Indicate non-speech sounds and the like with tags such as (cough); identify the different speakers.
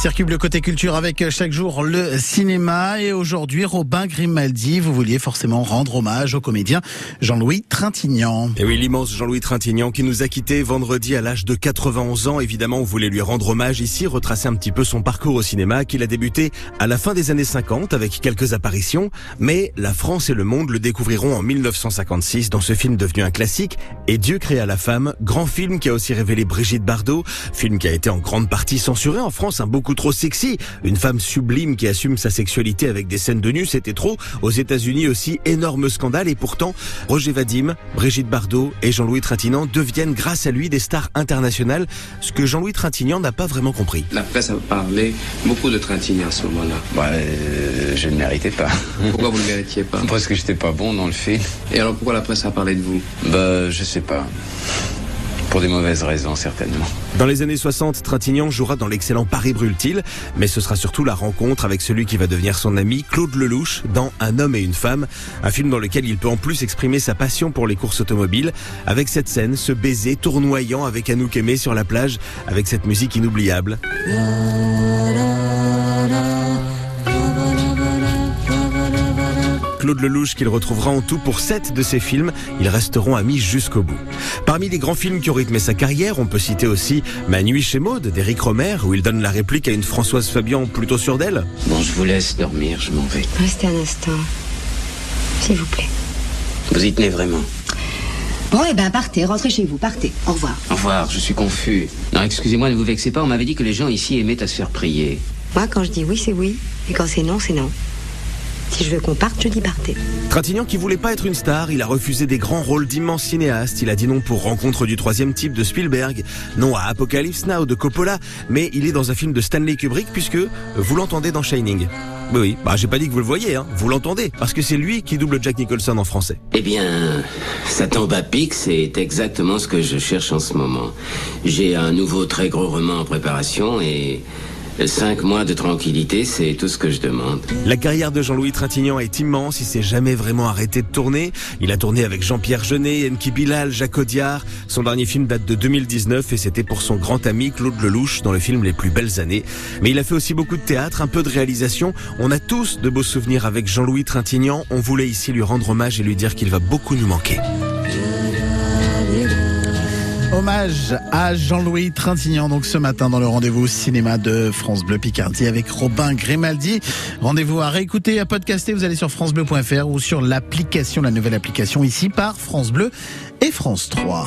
Speaker 1: Circuit le côté culture avec chaque jour le cinéma et aujourd'hui Robin Grimaldi, vous vouliez forcément rendre hommage au comédien Jean-Louis Trintignant.
Speaker 2: Et oui, l'immense Jean-Louis Trintignant qui nous a quittés vendredi à l'âge de 91 ans. Évidemment, on voulait lui rendre hommage ici, retracer un petit peu son parcours au cinéma qu'il a débuté à la fin des années 50 avec quelques apparitions, mais la France et le monde le découvriront en 1956 dans ce film devenu un classique Et Dieu créa la femme, grand film qui a aussi révélé Brigitte Bardot, film qui a été en grande partie censuré en France, un beaucoup trop sexy. Une femme sublime qui assume sa sexualité avec des scènes de nu, c'était trop. Aux États-Unis aussi, énorme scandale. Et pourtant, Roger Vadim, Brigitte Bardot et Jean-Louis Trintignant deviennent grâce à lui des stars internationales, ce que Jean-Louis Trintignant n'a pas vraiment compris.
Speaker 3: La presse a parlé beaucoup de Trintignant à ce moment-là.
Speaker 4: Bah, euh, je ne méritais pas.
Speaker 3: Pourquoi vous ne le méritiez pas? (laughs)
Speaker 4: Parce que j'étais pas bon dans le film.
Speaker 3: Et alors pourquoi la presse a parlé de vous?
Speaker 4: Bah, je sais pas. Pour des mauvaises raisons, certainement.
Speaker 2: Dans les années 60, Trintignant jouera dans l'excellent Paris brûle-t-il, mais ce sera surtout la rencontre avec celui qui va devenir son ami, Claude Lelouch, dans Un homme et une femme, un film dans lequel il peut en plus exprimer sa passion pour les courses automobiles, avec cette scène, ce baiser tournoyant avec Anouk Aimé sur la plage, avec cette musique inoubliable. Claude Lelouch qu'il retrouvera en tout pour sept de ses films. Ils resteront amis jusqu'au bout. Parmi les grands films qui ont rythmé sa carrière, on peut citer aussi Ma nuit chez Maude d'Éric Romer, où il donne la réplique à une Françoise Fabian plutôt sûre d'elle.
Speaker 4: Bon, je vous laisse dormir, je m'en vais.
Speaker 5: Restez un instant. S'il vous plaît.
Speaker 4: Vous y tenez vraiment?
Speaker 5: Bon, eh ben, partez, rentrez chez vous, partez. Au revoir.
Speaker 4: Au revoir, je suis confus. Non, excusez-moi, ne vous vexez pas, on m'avait dit que les gens ici aimaient à se faire prier.
Speaker 5: Moi, quand je dis oui, c'est oui. Et quand c'est non, c'est non. Si je veux qu'on parte, je dis partez.
Speaker 2: Trintignant qui voulait pas être une star, il a refusé des grands rôles d'immenses cinéastes. Il a dit non pour Rencontre du troisième type de Spielberg, non à Apocalypse Now de Coppola, mais il est dans un film de Stanley Kubrick puisque vous l'entendez dans Shining. Oui, oui, bah j'ai pas dit que vous le voyez, hein. vous l'entendez, parce que c'est lui qui double Jack Nicholson en français.
Speaker 4: Eh bien, ça tombe à pic, c'est exactement ce que je cherche en ce moment. J'ai un nouveau très gros roman en préparation et Cinq mois de tranquillité, c'est tout ce que je demande.
Speaker 2: La carrière de Jean-Louis Trintignant est immense. Il s'est jamais vraiment arrêté de tourner. Il a tourné avec Jean-Pierre Jeunet, Enki Bilal, Jacques Audiard. Son dernier film date de 2019 et c'était pour son grand ami Claude Lelouch dans le film Les plus belles années. Mais il a fait aussi beaucoup de théâtre, un peu de réalisation. On a tous de beaux souvenirs avec Jean-Louis Trintignant. On voulait ici lui rendre hommage et lui dire qu'il va beaucoup nous manquer.
Speaker 1: Hommage à Jean-Louis Trintignant, donc ce matin dans le rendez-vous cinéma de France Bleu Picardie avec Robin Grimaldi. Rendez-vous à réécouter, à podcaster, vous allez sur francebleu.fr ou sur l'application, la nouvelle application ici par France Bleu et France 3.